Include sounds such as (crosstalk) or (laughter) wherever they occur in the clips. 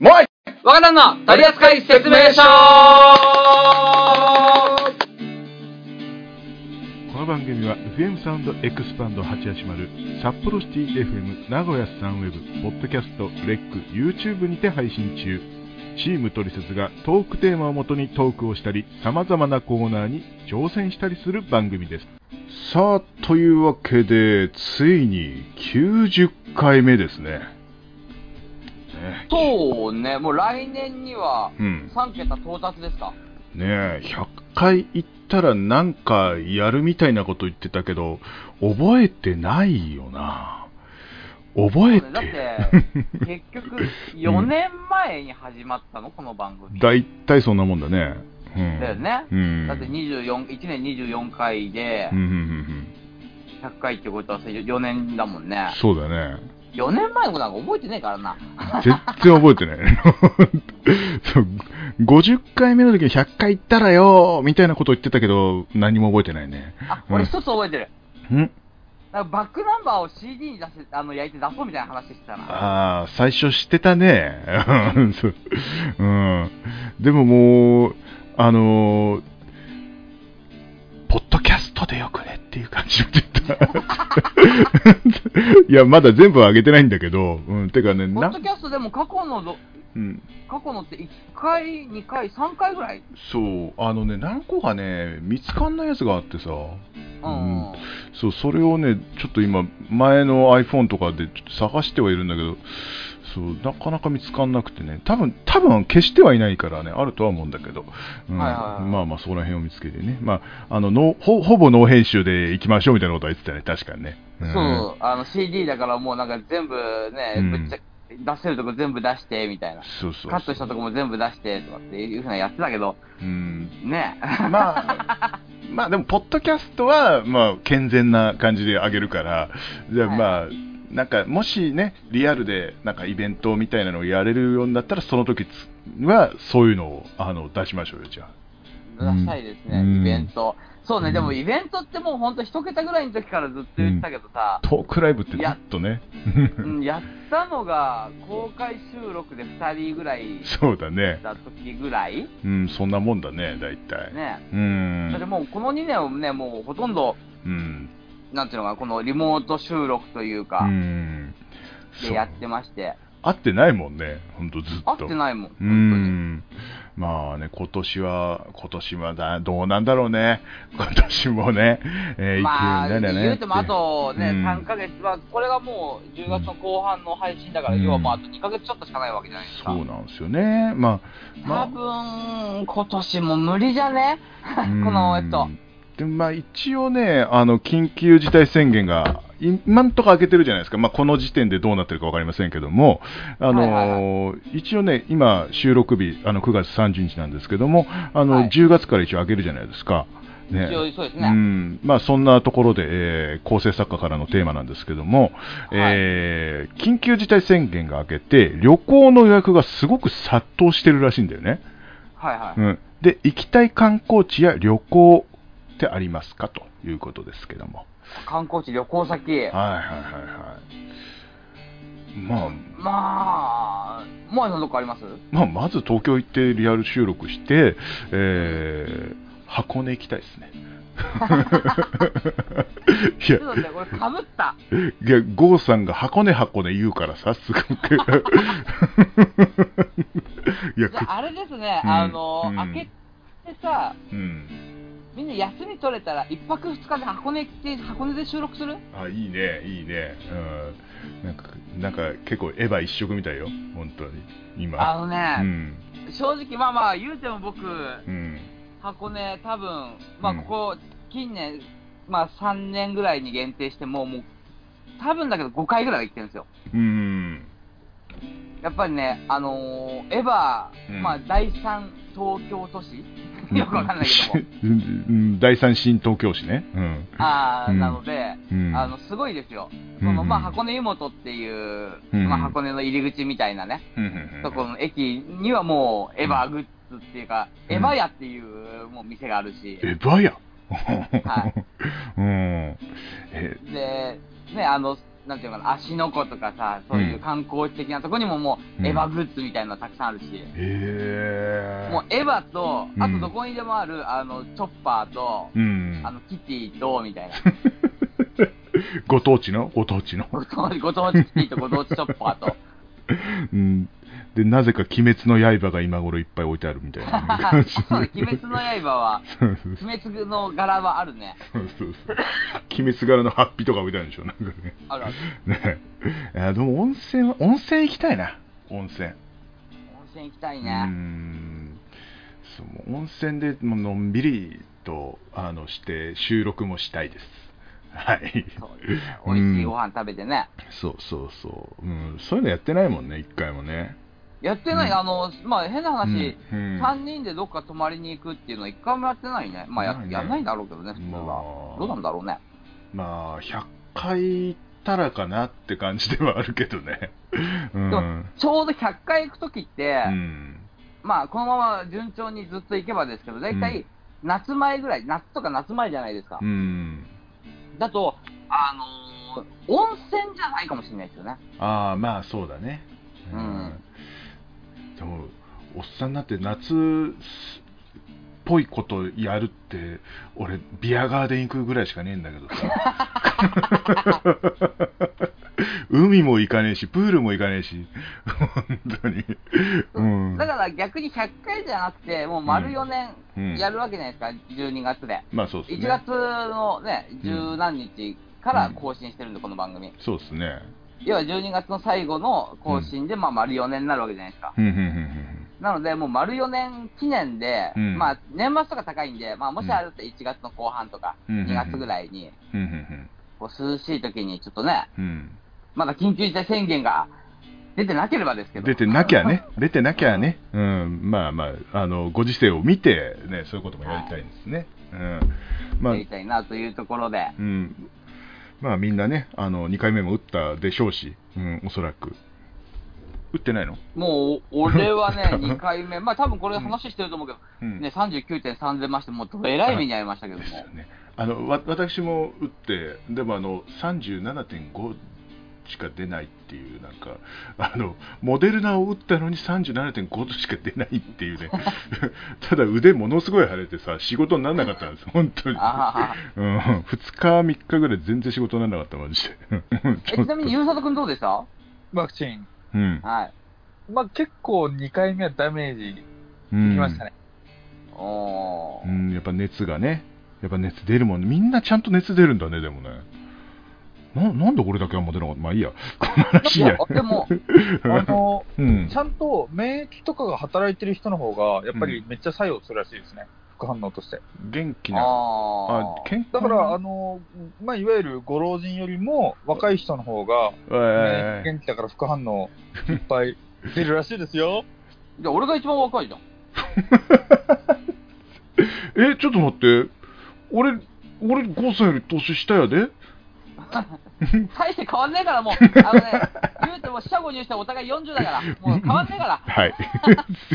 もういわからんの？取扱説明書。この番組は FM サウンドエクスパンド880札幌シティ FM 名古屋サンウェブポッドキャストレック YouTube にて配信中。チームトリセツがトークテーマをもとにトークをしたり様々なコーナーに挑戦したりする番組です。さあというわけでついに90回目ですねね。そうね、もう来年にはうん。3桁到達ですか？ねえ100回行ったらなんかやるみたいなこと言ってたけど覚えてないよな。覚えそうね。だってて、(laughs) 結局、4年前に始まったの、この番組。大体そんなもんだね、うん、だよね。うん、だって24、1年24回でうんうんうんうん。100回ってことは4年だもんね。そうだね4年前のことなんか覚えてねえからな。全然覚えてない (laughs) そう50回目の時に100回行ったらよみたいなこと言ってたけど何も覚えてないねあ、うん俺一つ覚えてる。ん？なんかバックナンバーを CD に出せ、あの、焼いて出そうみたいな話してたな。ああ、最初知ってたね。(laughs) そううん。でももう、あのーポッドキャストでよくねっていう感じ。いや、まだ全部は上げてないんだけど、うん、てかね、なポッド、キャストでも過去のど、うん、過去のって1回、2回、3回ぐらい？そう、あのね、何個かね、見つかんないやつがあってさ、うん。そう、それをね、ちょっと今、前の iPhone とかでちょっと探してはいるんだけど、そう、なかなか見つかんなくてね、多分、多分消してはいないからね、あるとは思うんだけど、うん。はいはいはい。まあまあ、そこら辺を見つけてね、まあ、あの、ノーほほぼノー編集で行きましょうみたいなことは言ってたね、確かにね。ん。そう、あの CD だからもうなんか全部ね、うん。ぶっちゃ出せるとこ全部出してみたいな。そうそう。カットしたとこも全部出してとかっていうふうなやってたけど、うん、ね。まあ、まあでも、ポッドキャストは、まあ、健全な感じで上げるから、じゃあはい。まあ、なんか、もしね、リアルで、なんかイベントみたいなのをやれるようになったら、その時つは、そういうのを、あの、出しましょうよ、じゃあ。出したいですね、うんイベント。そうね、うんでもイベントってもうほんと一桁ぐらいの時からずっと言ってたけどさ、トークライブってずっとね。うん、やったのが公開収録で2人ぐらいそうだね。だ時ぐらいうん、そんなもんだね、大体。ね。うんそれ。でもうこの2年をね、もうほとんど、うん。なんていうのかな、このリモート収録といううか、ん。でやってまして、合ってないもんね、ほんとずっと。合ってないもん、う本ん。まあね、今年は、今年はだどうなんだろうね。(laughs) 今年もね、えー。まあ、いけるんだよね言うてもあとね、うん3ヶ月は、これがもう10月の後半の配信だから、うん要はもうあと2ヶ月ちょっとしかないわけじゃないですか。そうなんですよね。まあ、ま多分、今年も無理じゃね？あ、(laughs) この、えっと、でまあ、一応ね、あの緊急事態宣言が今んとこ開けてるじゃないですか、まあ、この時点でどうなってるか分かりませんけども、あのはいはい一応ね、今、収録日、あの9月30日なんですけども、あのはい10月から一応開けるじゃないですか。ね一応そうですうね。んまあ、そんなところで、えー構成作家からのテーマなんですけども、えー緊急事態宣言が明けて、旅行の予約がすごく殺到してるらしいんだよね。はいはい。うん、で行きたい観光地や旅行ってありますかということですけども。観光地、旅行先。はいはいはいはい。まあ、まあ、もうのどこあります？まあ、まず東京行ってリアル収録して、えー箱根行きたいですね。(laughs) いやね、これかぶった。いや、郷さんが箱根箱根言うからさ、すごく。(laughs) いや、あれですね、うんあの、うん開けてさ、うん。みんな休み取れたら、一泊二日で箱根来て、箱根で収録する？あ、いいね、いいね。うん。なんか、なんか結構エヴァ一色みたいよ、本当に。今。あのね、うん。正直、まあまあ、言うても僕、うん。箱根、多分まあ、うんここ、近年、まあ、3年ぐらいに限定して、もう、もう、多分だけど5回ぐらいは行ってるんですよ。うん。やっぱりね、あのーエヴァ、うんまあ、第三東京都市よくわかんないけども。第三新東京市ね。うん。あーうんなので、うんあの、すごいですよ。うんその、まあ、箱根湯本っていう、うんまあ、箱根の入り口みたいなね、うんうんうんところの駅にはもう、エヴァグッズっていうか、うんエヴァ屋っていう、もう店があるし、エヴァや。は (laughs) うん。え、で、ね、あの、なんていうのかな、足の湖とかさ、そういう観光地的なとこにももう、うんエヴァグッズみたいなのたくさんあるし、へえ。もうエヴァと、あうんとどこにでもある、あの、チョッパーと、うんあ。の、キティと、みたいな。(laughs) ご当地の？ご当地の？ご当地、ご当地キティとご当地チョッパーと。(laughs) うん。で、なぜか鬼滅の刃が今頃いっぱい置いてあるみたいな感じ。そうね、鬼滅の刃は、鬼滅の柄はあるね。そうそうそう。鬼滅柄のハッピーとか置いてあるんでしょ、なんかね。あるある。ねいやでも温泉は、温泉行きたいな。温泉。温泉行きたいね。ん。そう、温泉でのんびりと、あの、して、収録もしたいです。はい。そうですね。美味しいご飯食べてね。そうそうそう。うん。そういうのやってないもんね、一回もね。やってない、うんあの、まあ変な話、うんうん3人でどっか泊まりに行くっていうのは一回もやってないね。まあや,、ねやんないんだろうけどね、普通は。まあどうなんだろうね。まあ、100回行ったらかなって感じではあるけどね。(laughs) うん。でもちょうど100回行くときって、うん。まあこのまま順調にずっと行けばですけど、大体夏前ぐらい、夏とか夏前じゃないですか。うん。だと、あのー温泉じゃないかもしれないですよね。ああ、まあそうだね。うんでも、おっさんになって夏っぽいことやるって、俺、ビアガーデン行くぐらいしかねえんだけどさ。海も行かねえし、プールも行かねえし、本当に。うん。だから逆に100回じゃなくて、もう丸4年うんやるわけじゃないですか、12月で。まあそうですね。1月のね、十何日から更新してるんで、この番組。そうですね。要は12月の最後の更新で、まあ丸4年になるわけじゃないですか。なので、もう丸4年記念で、うんまあ年末とか高いんで、まあもしあると1月の後半とか、うん2月ぐらいに、こう涼しい時にちょっとね、ふんまだ緊急事態宣言が出てなければですけど。出てなきゃね、出てなきゃね、うん、まあまあ、あの、ご時世を見て、ね、そういうこともやりたいんですね。うん。まあや、りたいなというところで。うん。まあみんなね、あの、2回目も打ったでしょうし、うん、おそらく。打ってないの？もう、俺はね、(laughs) 2回目、まあ多分これ話してると思うけど、うんね、39.3でまして、もうえらい目に遭いましたけども。ですよね。あの、わ私も打って、でもあの、37.5しか出ないっていう、なんか、あの、モデルナを打ったのに37.5度しか出ないっていうね。(laughs) ただ腕ものすごい腫れてさ、仕事にならなかったんです、本当に。あうん、2日、3日ぐらい全然仕事にならなかった、マジで。(laughs) えちなみに、ゆうさとくんどうでした？ワクチン。うん。はい。まあ結構2回目はダメージうんきましたね。うん、やっぱ熱がね。やっぱ熱出るもんね。みんなちゃんと熱出るんだね、でもね。ななんで俺だけあんま出なかった？まあいいや。この話や。でも、(laughs) あの、うんち。ゃんと免疫とかが働いてる人の方が、やっぱりめっちゃ作用するらしいですね。副反応として。元気な。ああ、ー。健康だから、あの、まあ、いわゆるご老人よりも若い人の方が、え元気だから副反応いっぱい出るらしいですよ。じゃあ俺が一番若いじゃん。(laughs) え、ちょっと待って。俺、俺5歳より年下やで。大して変わんねえから、もう。(laughs) あのね、言うても四捨五入してお互い40だから。もう変わんねえから。(laughs) はい。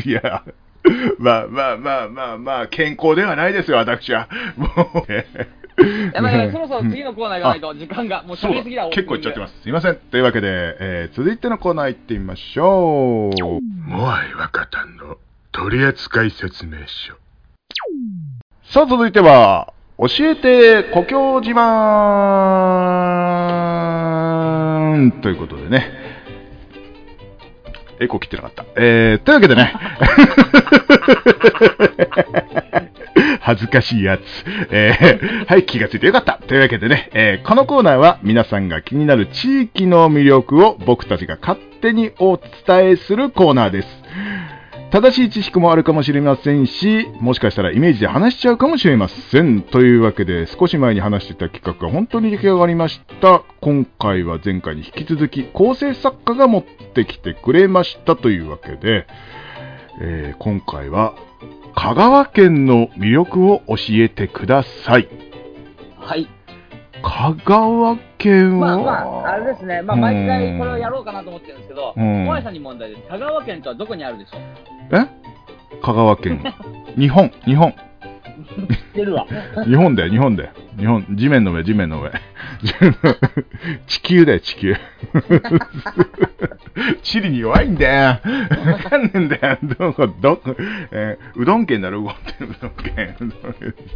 (laughs) いや、まあまあまあまあまあ、健康ではないですよ、私は。もうね。やばいやばい、ねそろそろ次のコーナー行かないと、時間が。もう喋りすぎだ、結構いっちゃってます。すいません。というわけで、えー続いてのコーナー行ってみましょう。モアイ若旦の取扱説明書。さあ、続いては、教えて故郷自慢ということでね。エコ切ってなかった。えー、というわけでね。(laughs) 恥ずかしいやつ。えー、はい、気がついてよかった。というわけでね、えーこのコーナーは皆さんが気になる地域の魅力を僕たちが勝手にお伝えするコーナーです。正しい知識もあるかもしれませんし、もしかしたらイメージで話しちゃうかもしれません。というわけで、少し前に話してた企画が本当に出来上がりました。今回は前回に引き続き、構成作家が持ってきてくれましたというわけで、えー今回は、香川県の魅力を教えてください。はい。香川県は、まあまあ、あれですね。まあ、うん毎回これをやろうかなと思ってるんですけど、うん小林さんに問題です。香川県とはどこにあるでしょう？え？香川県。(laughs) 日本、日本。知ってるわ。日本だよ、日本だよ。日本、地面の上、地面の上。(laughs) 地球だよ、地球。(laughs) 地理に弱いんだよ。わかんねえんだよ。どこ、どこ、えーうどん県だろ、動ってるうどん県。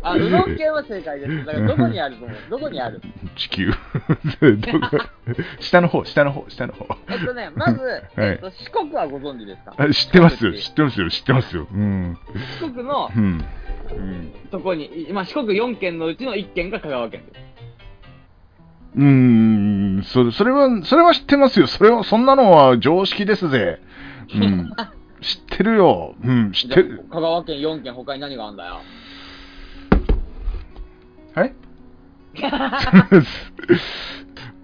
あ、うどん県は正解です。だからどこにあると思う？どこにある？地球。(laughs) 下の方、下の方、下の方。えっとね、まず、えっと、四国はご存知ですか？あ知ってますよ、四知ってますよ、知ってますよ。うん。国四国のうん。うん。とこに、まあ、四国4県のうちの1県が香川県です。うーん、そそれは、それは知ってますよ。それは、そんなのは常識ですぜ。うん。(laughs) 知ってるよ。うん、知ってる。あ香川県4県他に何があるんだよ？はい (laughs)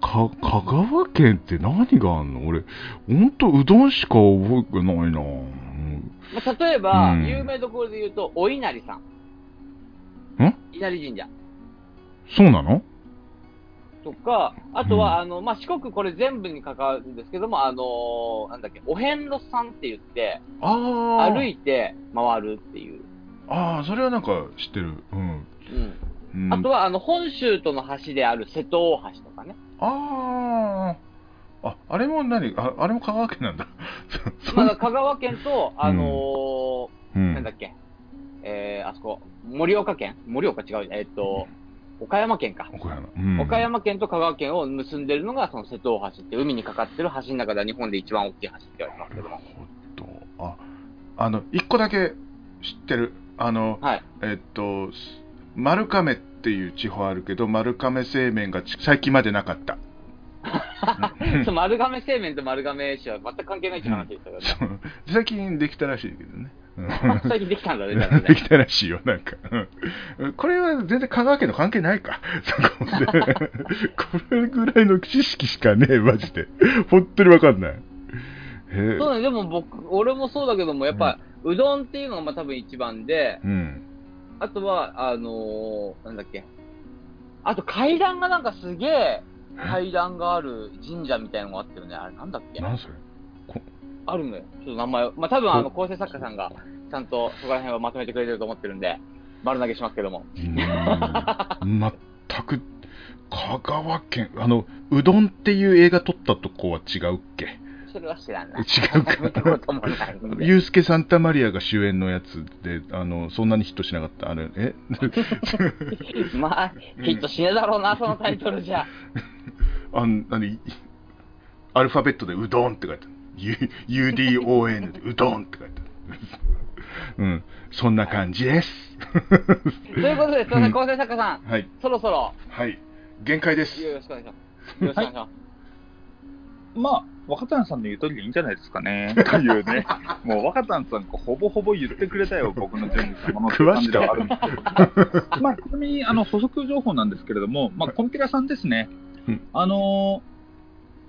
か、香川県って何があんの？俺、ほんとうどんしか覚えてないな。うんまあ、例えば、うん有名どころで言うと、お稲荷さん。ん？稲荷神社。そうなの？とか、あとは、うんあの、まあ、四国これ全部に関わるんですけども、あのーなんだっけ、お遍路さんって言って、ああ。歩いて回るっていう。ああ、それはなんか知ってる。うん。うん。うん、あとは、あの、本州との橋である瀬戸大橋とかね。ああ。あ、あれも何？ああれも香川県なんだ。そまあ、香川県と、あのーうんなんだっけ、えー、あそこ、盛岡県？盛岡違う、えーっと、岡山県か。岡山。うん岡山県と香川県を結んでるのが、その瀬戸大橋って海にかかってる橋の中では日本で一番大きい橋って言われてますけども。なるほど。あ、あの、一個だけ知ってる。あの、はい。えっと、す丸亀っていう地方あるけど、丸亀製麺がち最近までなかった。(laughs) そう丸亀製麺と丸亀市は全く関係ないって話でしたけどね。最近できたらしいけどね。うん最近できたんだね、だからでね。きたらしいよ、なんか。うんこれは全然香川県の関係ないか。そこまでこれぐらいの知識しかねえ、マジで。本当にわかんない。そうね、でも僕、俺もそうだけども、やっぱ、うどんっていうのがまあ多分一番で、うん。あとは、あのー、なんだっけ。あと階段がなんかすげえ階段がある神社みたいのがあったよね。あれなんだっけなんそれ？あるのよ。ちょっと名前を。まあ、多分あの、構成作家さんが、ちゃんとそこら辺をまとめてくれてると思ってるんで、丸投げしますけども。全く、香川県、あの、うどんっていう映画撮ったとこは違うっけ？それは知らない。違うか。ユースケ・サンタマリアが主演のやつで、あの、そんなにヒットしなかった。あれ、え？(laughs) まあ、ヒットしねえだろうな、そのタイトルじゃ。(laughs) あんなに、アルファベットでうどんって書いてある。U- UDON でうどんって書いてある。うん、そんな感じです。ということで、すいませうんん、構成作家さん、はい、そろそろ、はい、限界です。よろしくお願いします。よろしくお願いします。まあ、若旦さんの言う通りでいいんじゃないですかね。というね。(laughs) もう若旦さんがほぼほぼ言ってくれたよ、僕の準備したものって感じではあるんですけど。まあ、ちなみに、あの、補足情報なんですけれども、まあ、コンピラさんですね。うんあのー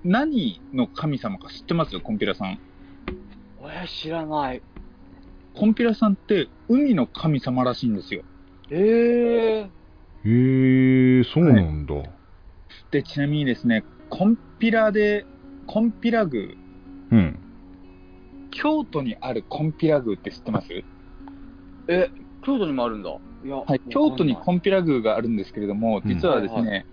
何の神様か知ってますコンピラさん。えー、知らない。コンピラさんって海の神様らしいんですよ。えー。へえー、そうなんだ。で、ちなみにですね、コンピラで、コンピラ宮、うん。京都にあるコンピラ宮って知ってます？え、京都にもあるんだ。いや、はい、京都にコンピラ宮があるんですけれども、うん実はですね、はいは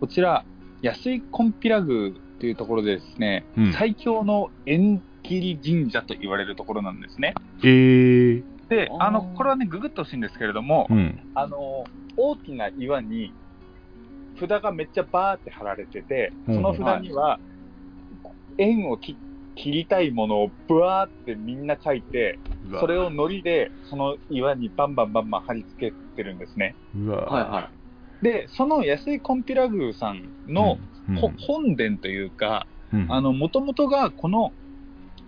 こちら、安井コンピラ宮というところでですね、うん。最強の縁切り神社と言われるところなんですね。えー、で、あの、これはね、ググってほしいんですけれども、うん。あの、大きな岩に札がめっちゃバーって貼られてて、うん。その札には、縁を切切りたいものをブワーってみんな書いて、それを糊でその岩にバンバンバンバン貼り付けてるんですね。うわ。はいはで、その安井コンピラ宮さんの、うんほ本殿というか、もともとがこの、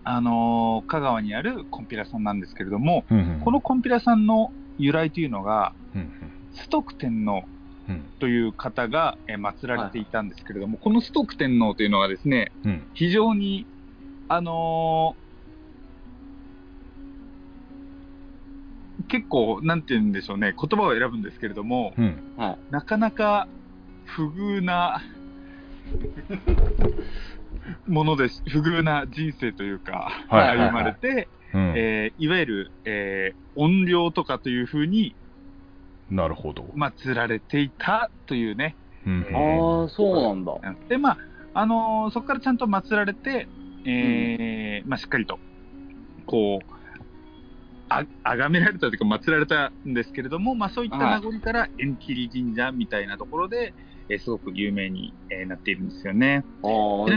あのー香川にあるコンピラさんなんですけれども、うんうん。このコンピラさんの由来というのが、うんストック天皇うん。という方が、えー祀られていたんですけれども、このストック天皇というのがですね、うん。非常に、あのー結構、なんて言うんでしょうね、言葉を選ぶんですけれども、うんい。はい。なかなか不遇な (laughs) ものです、不遇な人生というか、はい歩まれて、うんえーいわゆる、えー、怨霊とかというふうになるほど。祀られていたというね。うんああ、そうなんだ。で、まあ、あのーそこからちゃんと祀られて、えーまあ、しっかりと、こう、あ、崇められたというか、祀られたんですけれども、まあ、そういった名残から、縁切り神社みたいなところで、えーすごく有名に、えーなっているんですよね。ね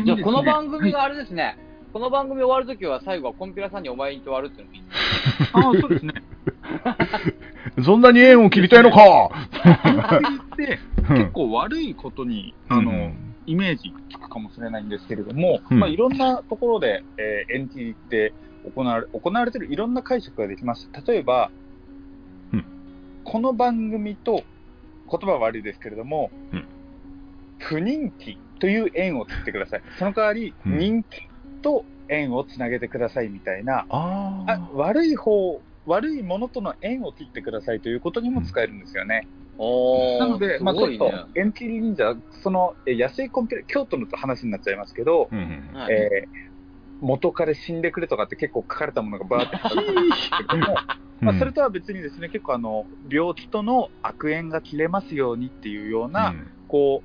じゃあこの番組があれですね、この番組終わるときは最後はコンピラさんにお参りに行って終わるっていうのも。(laughs) ああ、そうですね。(laughs) そんなに縁を切りたいのか。って、(laughs) 結構悪いことに、あの、うん。イメージつくかもしれないんですけれども、うん。まあ、いろんなところで、えー、縁切りって行われ行われているいろんな解釈ができます。例えば、うん。この番組と、言葉は悪いですけれども、うん。不人気という縁を切ってください。その代わり、うん。人気と縁をつなげてくださいみたいな、ああ悪い方、悪いものとの縁を切ってくださいということにも使えるんですよね。なので、まあ、ちょっとすごいね、縁切り忍者、その、え安いコンピューター、京都の話になっちゃいますけど、うんえー元彼死んでくれとかって結構書かれたものがバーって書かれてるんですけども、(laughs) まあ、それとは別にですね、結構あの、病気との悪縁が切れますようにっていうような、うんこ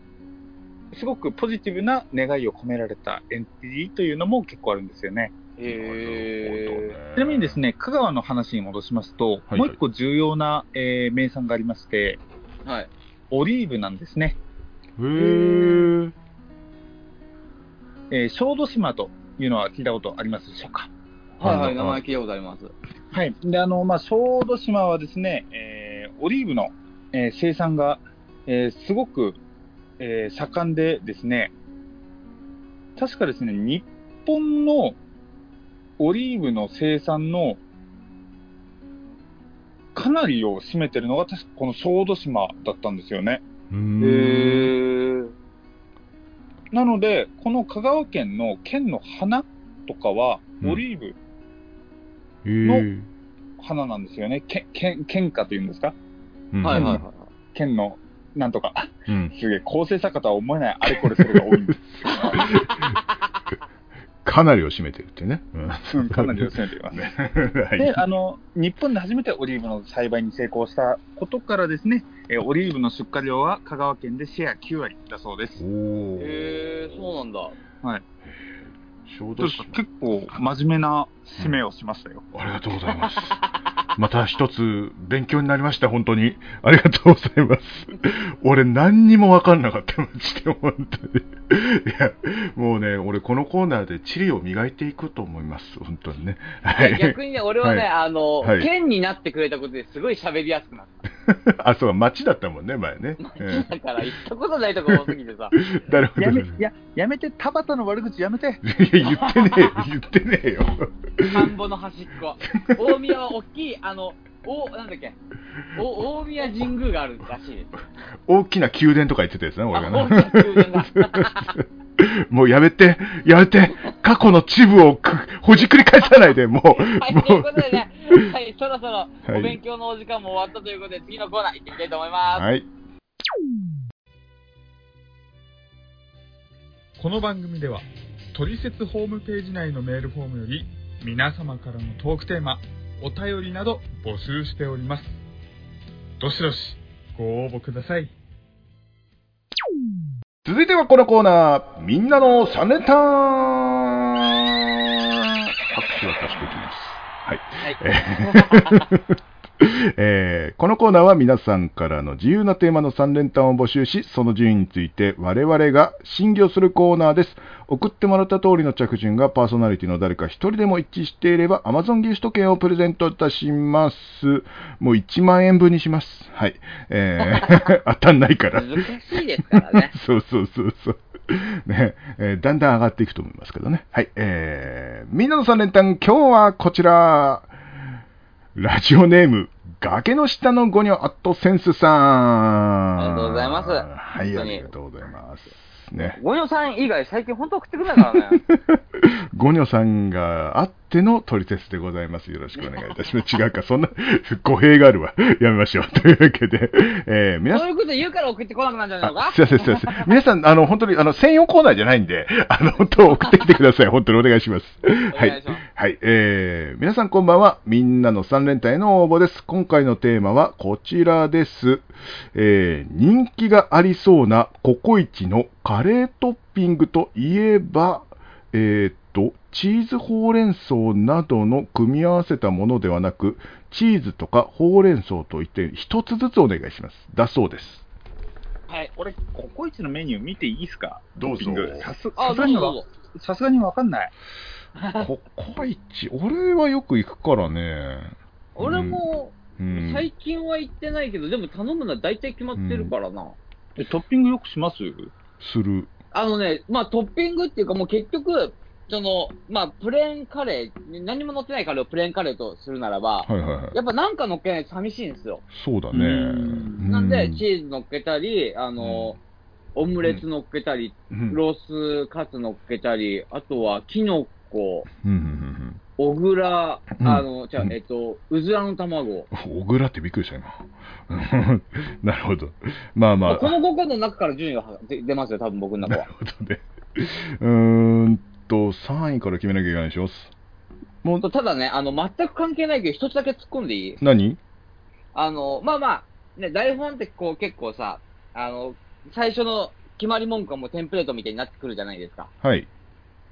う、すごくポジティブな願いを込められた縁切りというのも結構あるんですよね。へちなみにですね、香川の話に戻しますと、はいもう一個重要な、えー名産がありまして、ーはい。オリーブなんですね。へーえー小豆島というのは聞いたことありますでしょうか？はいはい、名前聞いたことあります。はい。で、あの、まあ、小豆島はですね、えーオリーブの、えー生産が、えーすごく、えー盛んでですね、確かですね、日本のオリーブの生産のかなりを占めてるのが確かこの小豆島だったんですよね。うーんー。なので、この香川県の県の花とかは、うんオリーブへー花なんですよね。け県県花というんですか？うんはいはいはい。県のなんとか。うんすげえ、構成作家とは思えないあれこれそれが多いんです。(laughs) かなりを占めてるってね。うんうんかなりを占めています。(laughs) はいで、あの、日本で初めてオリーブの栽培に成功したことからですね、えーオリーブの出荷量は香川県でシェア9割だそうです。おーへー、そうなんだ。小豆島結構真面目な締めをしましたよ。ありがとうございます。(laughs) また一つ勉強になりました、本当に。ありがとうございます。俺何にも分かんなかった、マジで、本当に。いや、もうね、俺このコーナーで地理を磨いていくと思います、本当にね。はいい。逆にね、俺はね、はいあの、はい県になってくれたことですごい喋りやすくなった。(laughs) あ、そう、町だったもんね、前ね。えだから、行ったことないとこ多すぎてさ。え (laughs) なるほど。やめ、いいや、やめて、田端の悪口やめて。(laughs) や、言ってねえよ、言ってねえよ。田んぼの端っこ。大宮は大きい、あの、お、なんだっけ、お大宮神宮があるらしいです。大きな宮殿とか言ってたやつね、俺があ、大きなね。宮殿が。(laughs) もうやめて、やめて、過去のチブをくほじくり返さないで、もう、はい、もということでね、(laughs) はい、そろそろはいお勉強のお時間も終わったということで、次のコーナー行ってみたいと思います。はい。この番組では、トリセツホームページ内のメールフォームより、皆様からのトークテーマ、お便りなど募集しております。どしどし、ご応募ください。続いてはこのコーナー、みんなの3連単拍手は足していきます。はい。はい。(laughs) (laughs) えーこのコーナーは皆さんからの自由なテーマの3連単を募集し、その順位について我々が審議をするコーナーです。送ってもらった通りの着順がパーソナリティの誰か一人でも一致していれば Amazon ギフト券をプレゼントいたします。もう1万円分にします。はい。えー (laughs) 当たんないから。難しいですからね。(laughs) そうそうそうそう。ね、えーだんだん上がっていくと思いますけどね。はい。えー、みんなの3連単、今日はこちら。ラジオネーム、崖の下のゴニョアットセンスさん。ありがとうございますはい、ありがとうございます。ね。ゴニョさん以外最近本当送ってくれないからね。(laughs) ゴニョさんがあっってのトリセツでございます。よろしくお願いいたします。(laughs) 違うか、そんな語弊があるわ。やめましょう。(laughs) というわけで、えー、皆さんそういうこと言うから送ってこなくなるんじゃないのか？あすいません、すいません。皆さん、あの、本当に、あの、専用コーナーじゃないんで、あの、本当送ってきてください。本当にお願いします。はいお願いします。はい。えー、皆さんこんばんは。みんなの三連単への応募です。今回のテーマはこちらです。えー、人気がありそうなココイチのカレートッピングといえば、えーっと、チーズほうれん草などの組み合わせたものではなく、チーズとかほうれん草といって一つずつお願いします。だそうです。はい。これ、ココイチのメニュー見ていいですか？どうぞ。さすがにわかんない。(laughs) ココイチ、俺はよく行くからね。俺も、うん、最近は行ってないけど、でも頼むのは大体決まってるからな。えトッピングよくします？する。あのね、まあトッピングっていうかもう結局、その、まあプレーンカレー、何も乗ってないカレーをプレーンカレーとするならば、はいはいはい。やっぱなんか乗っけないと寂しいんですよ。そうだね。うんなんで、うチーズ乗っけたり、あの、オムレツ乗っけたり、うんロースカツ乗っけたり、あとはキノコ、小倉、うんあの、じゃえっと、うずらの卵。うん。小倉ってびっくりした今。(laughs) なるほど。まあまあ。この5個の中から順位が出出ますよ、多分僕の中はなる。ほどね。うーんと、3位から決めなきゃいけないでしょ。もう、ただね、あの、全く関係ないけど、一つだけ突っ込んでいい？何？あの、まあまあ、ね、台本ってこう結構さ、あの、最初の決まり文句はもうテンプレートみたいになってくるじゃないですか。はい。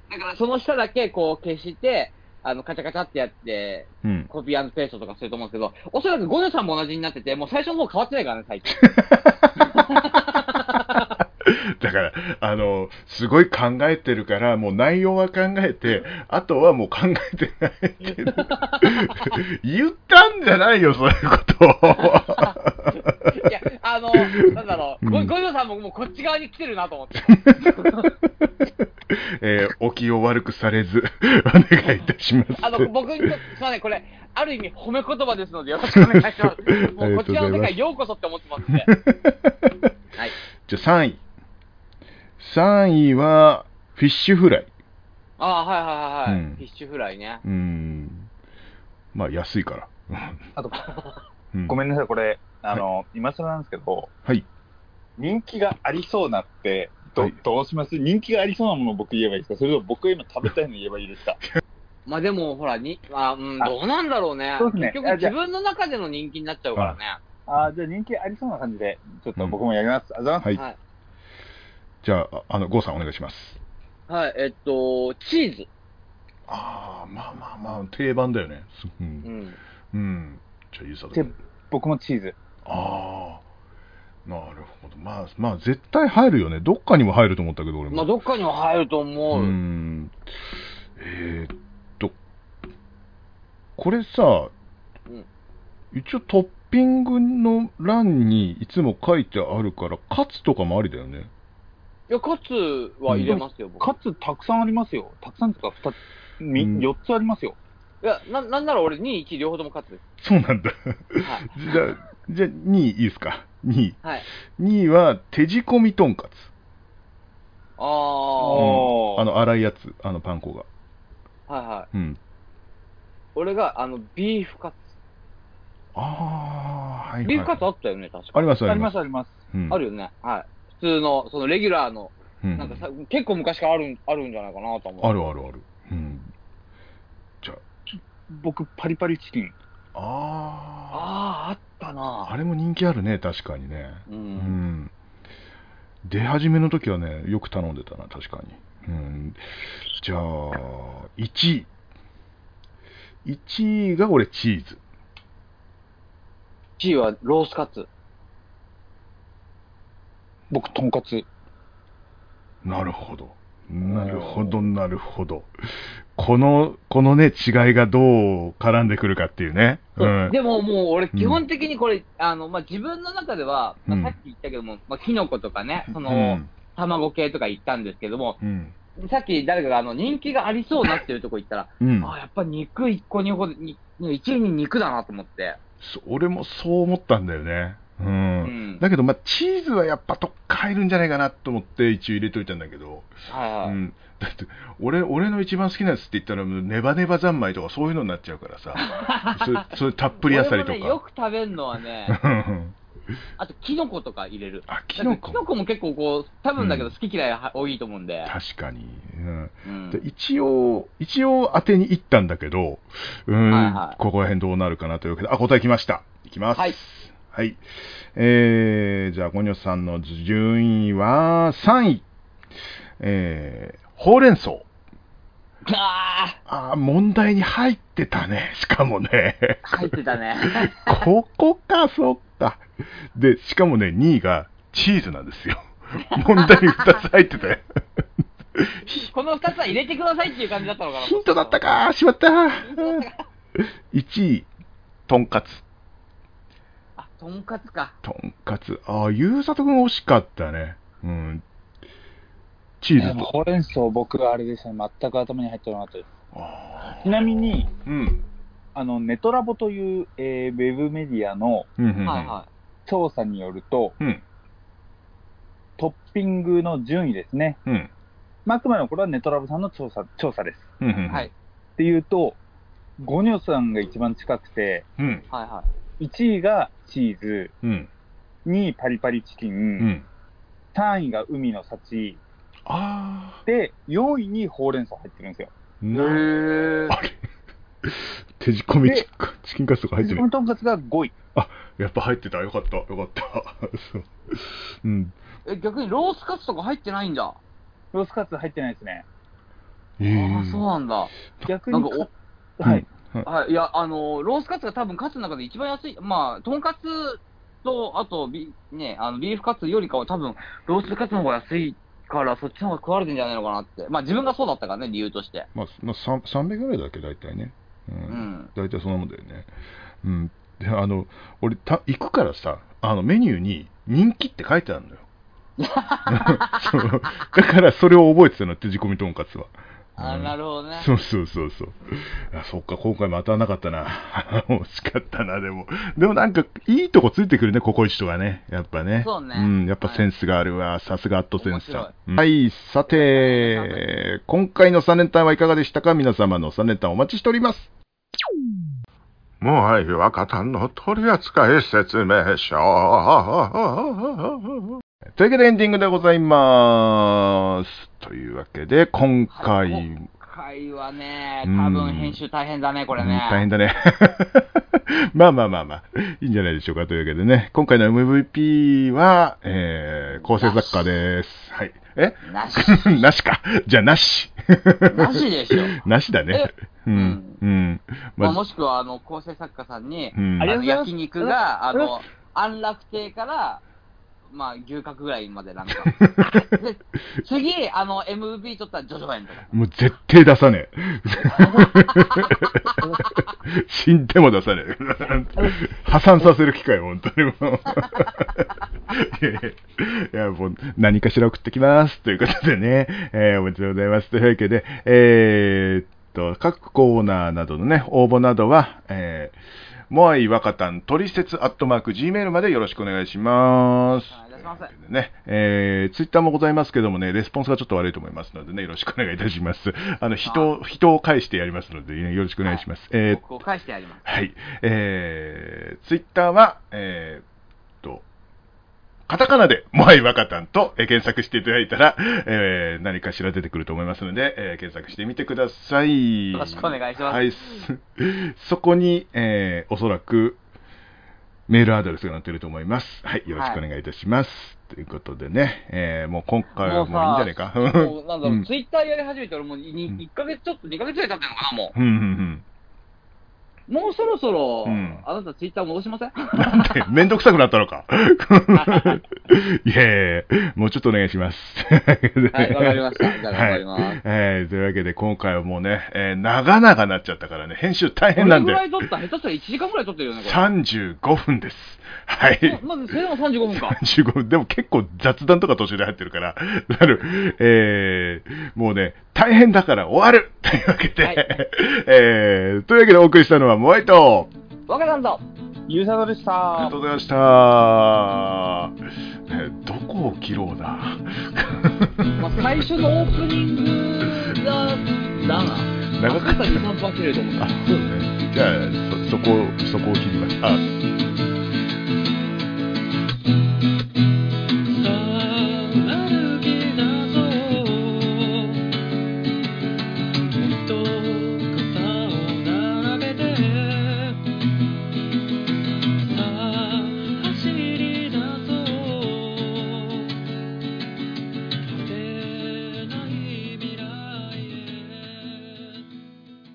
だからその下だけこう消して、あの、カチャカチャってやって、うん。コピーペーストとかすると思うんですけど、おそらくゴニョさんも同じになってて、もう最初の方変わってないからね、最近。(laughs) だから、あの、すごい考えてるから、もう内容は考えて、あとはもう考えてない (laughs) 言ったんじゃないよ、そういうことを。(laughs) いや、あの、なんだろう、ゴうんゴニョさんももうこっち側に来てるなと思って。(laughs) えーお気を悪くされず、(laughs) お願いいたします。あの、僕にとって、すみません、これ、ある意味褒め言葉ですので、よろしくお願いします。(laughs) もうこちらの世界ようこそって思ってますんで。はい。じゃあ3位。3位は、フィッシュフライ。ああ、はいはいはいはい、うんフィッシュフライね。うーん。まあ、安いから。あと、うんごめんなさい、これ、あの、今更なんですけど、はい。人気がありそうなって、ど,、はいどうします？人気がありそうなものを僕言えばいいですか？それとも僕が今食べたいの言えばいいですか？(laughs) まあでも、ほら、に、あうん、あどうなんだろうね。そうですね結局自分の中での人気になっちゃうからね。あーじゃあ人気ありそうな感じで、ちょっと僕もやります。うございます。はい。はい。じゃあ、あの、ゴーさんお願いします。はい、えっと、チーズ。ああ、まあまあまあ、定番だよね。すう。うんん。うん。じゃあ、いいさ。で僕もチーズ。ああ、なるほど。まあ、まあ、絶対入るよね。どっかにも入ると思ったけど、俺も。まあ、どっかには入ると思う。うん。えーっと、これさ、うん一応トッピングの欄にいつも書いてあるから、カツとかもありだよね。いや、カツは入れますよ、僕。カツたくさんありますよ。たくさんとか2つ、みうん4つありますよ。いや、な、なんなら俺2、1両方ともカツです。そうなんだ。はい。(laughs) じゃあ、じゃあ2位いいですか？2位。はい。2位は、手仕込みとんかつ。ああ、あの、粗いやつ、あのパン粉が。はいはい。うん。俺が、あの、ビーフカツ。ああ、はい、はい。ビーフカツあったよね、確か。あります、あありますあります。うんあるよね。はい。普通の、そのレギュラーの、うんなんかさ、結構昔からあるん、あるんじゃないかなと思う。あるあるある。うん。じゃ僕、パリパリチキン。あ、あああ、あったあ、なあれも人気あるね、確かにね。う。うんん。出始めの時はね、よく頼んでたな、確かに。うん。じゃあ、1位。1位が俺、チーズ。1位はロースカツ。僕、とんかつ。なるほど。なるほど、なるほど。この、このね、違いがどう絡んでくるかっていうね。うん。でももう俺基本的にこれ、あの、まあ、自分の中では、まあ、うんさっき言ったけども、まあ、キノコとかね、その、うん卵系とか言ったんですけども、うん。さっき誰かがあの、人気がありそうなっていうとこ行ったら、(laughs) うん。あやっぱ肉1個2個で、に1位に肉だなと思って。そ俺もそう思ったんだよね。うん。うん。だけど、まあ、チーズはやっぱどっか入るんじゃないかなと思って一応入れといたんだけど、はいはい。うん。だって、俺、俺の一番好きなやつって言ったら、ネバネバ三昧とかそういうのになっちゃうからさ、(laughs) それそれたっぷりあさりと俺もね、よか。く食べるのはね、(laughs) あと、キノコとか入れる。あ、キキノコ？キノコも結構こう、多分だけどうん好き嫌いは多いと思うんで。確かに。うんうんで一応、一応当てに行ったんだけど、うーん、はいはいここら辺どうなるかなというわけで、あ、答え来ました。いきます。はい。はい。えー、じゃあ、ゴニョさんの順位は3位。えー、ほうれん草。ああー問題に入ってたね。(laughs) しかもね。ー入ってたね。(laughs) ここか、そっか。で、しかもね、2位がチーズなんですよ。(laughs) 問題に2つ入ってたよ。この2つは入れてくださいっていう感じだったのかな。ヒントだったかしまった1位、とんかつ。あ、とんかつか。とんかつ。ああ、ゆうさとくん惜しかったね。うん。チーズと。ほうれん草、僕はあれでしたね、全く頭に入ってなかったです。あちなみに、ーうん。あの、ネトラボという、えーウェブメディアのうんうんうん。はいは調査によると、うん。トッピングの順位ですね。うん。まあ、あくまでもこれはネトラボさんの調査、調査です。うんうん。い。はい。っていうと、ゴニョさんが一番近くて、うん。はいは1位がチーズ、うん。2位パリパリチキン、うん。3位が海の幸、あで、4位にほうれん草入ってるんですよ。あ。い。なへあれ？(laughs) 手仕込みチチキンカツとか入ってる？この。とんかつが5位。やっぱ入ってた。よかった。よかった。(laughs) そう。うん。え、逆にロースカツとか入ってないんだ。ロースカツ入ってないですね。えああ、そうなんだ。逆になんかか、はい。はい、いや、あの、ロースカツが多分カツの中で一番安い。まあ、とんかつと、あと、ビね、あの、ビーフカツよりかは多分、ロースカツの方が安いから、そっちの方が食われてんじゃないのかなって。まあ、自分がそうだったからね、理由として。まあ、まあ、3 300ぐらいだっけ、大体ね。う。うんん。大体そんなもんだよね。うん。で、あの、俺、た行くからさ、あの、メニューに人気って書いてあるのよ。(laughs) (laughs) だから、それを覚えてたの、手仕込みとんかつは。あうんなるほどね。そうそうそうそう。あそっか、今回も当たらなかったな。(laughs) 惜しかったな、でも。でもなんか、いいとこついてくるね、ココイチとかね。やっぱね。そうねん、やっぱセンスがあるわ。さすがアットセンスさん。はい、さて、今回の3連単はいかがでしたか？皆様の3連単お待ちしております。もうはい、若田の取扱説明書。というわけでエンディングでございます。というわけで、今回、今回はね、うん多分編集大変だね、これね。うん大変だね。(laughs) まあまあまあまあ、いいんじゃないでしょうかというわけでね、今回の MVP は、えー、構成作家です。はい。え？なし。(laughs) なしか。じゃあなし。なしでしょ。(laughs) なしだね。うん。うん。まあ、まもしくは、あの、構成作家さんに、うん焼肉が、あの、安楽亭から、まあ、牛角ぐらいまでなんか。(laughs) で次、あの、MVP 取ったらジョジョ園とか。もう絶対出さねえ。(laughs) 死んでも出さねえ。破産させる機会、本当にもう。(laughs) いやもう何かしら送ってきます。ということでね、えーおめでとうございます。というわけで、えーっと、各コーナーなどのね、応募などは、えー、モアイワカタントリセツアットマーク Gmail までよろしくお願いします。お願いますね、えー、ツイッターもございますけどもね、レスポンスがちょっと悪いと思いますのでね、よろしくお願いいたします。(laughs) あの、人を、人を返してやりますので、ね、よろしくお願いします。えー僕を返してやります。はい。えー、ツイッターは、えーっと、カタカナで、モアイワカタンと、えー検索していただいたら、えー何かしら出てくると思いますので、えー検索してみてください。よろしくお願いしますはい。す (laughs) そこに、えーおそらく、メールアドレスが載ってると思います。はい。よろしくお願いいたします。ということでね、えーもう今回はもういいんじゃないか？もうなんだろう、うんツイッターやり始めて俺もうにうん1ヶ月ちょっと、2ヶ月ぐらい経ってるのかな、もうんうんうん。う。もうそろそろ、うんあなたツイッター戻しません？なんで、めんどくさくなったのか。(laughs) いやいやもうちょっとお願いします。はい、わかりました。(laughs) じゃあ頑張ります。はい、えーというわけで今回はもうね、えー長々なっちゃったからね、編集大変なんでどれぐら、い撮った下手したら1時間ぐらい撮ってるよね、これ。35分です。はい。まず、それでも35分か。35分。でも結構雑談とか途中で入ってるから、なる、えー、もうね、大変だから終わるというわけで、はい (laughs) えー、というわけでお送りしたのはモアイと、若さんと、ゆうさとでした。ありがとうございました。ね、どこを切ろうだ。(laughs) まあ、最初のオープニングが、だな。長かった2、3分切れると思う。あ、そうね。じゃあ、そ、そこ、そこを切ります。あ、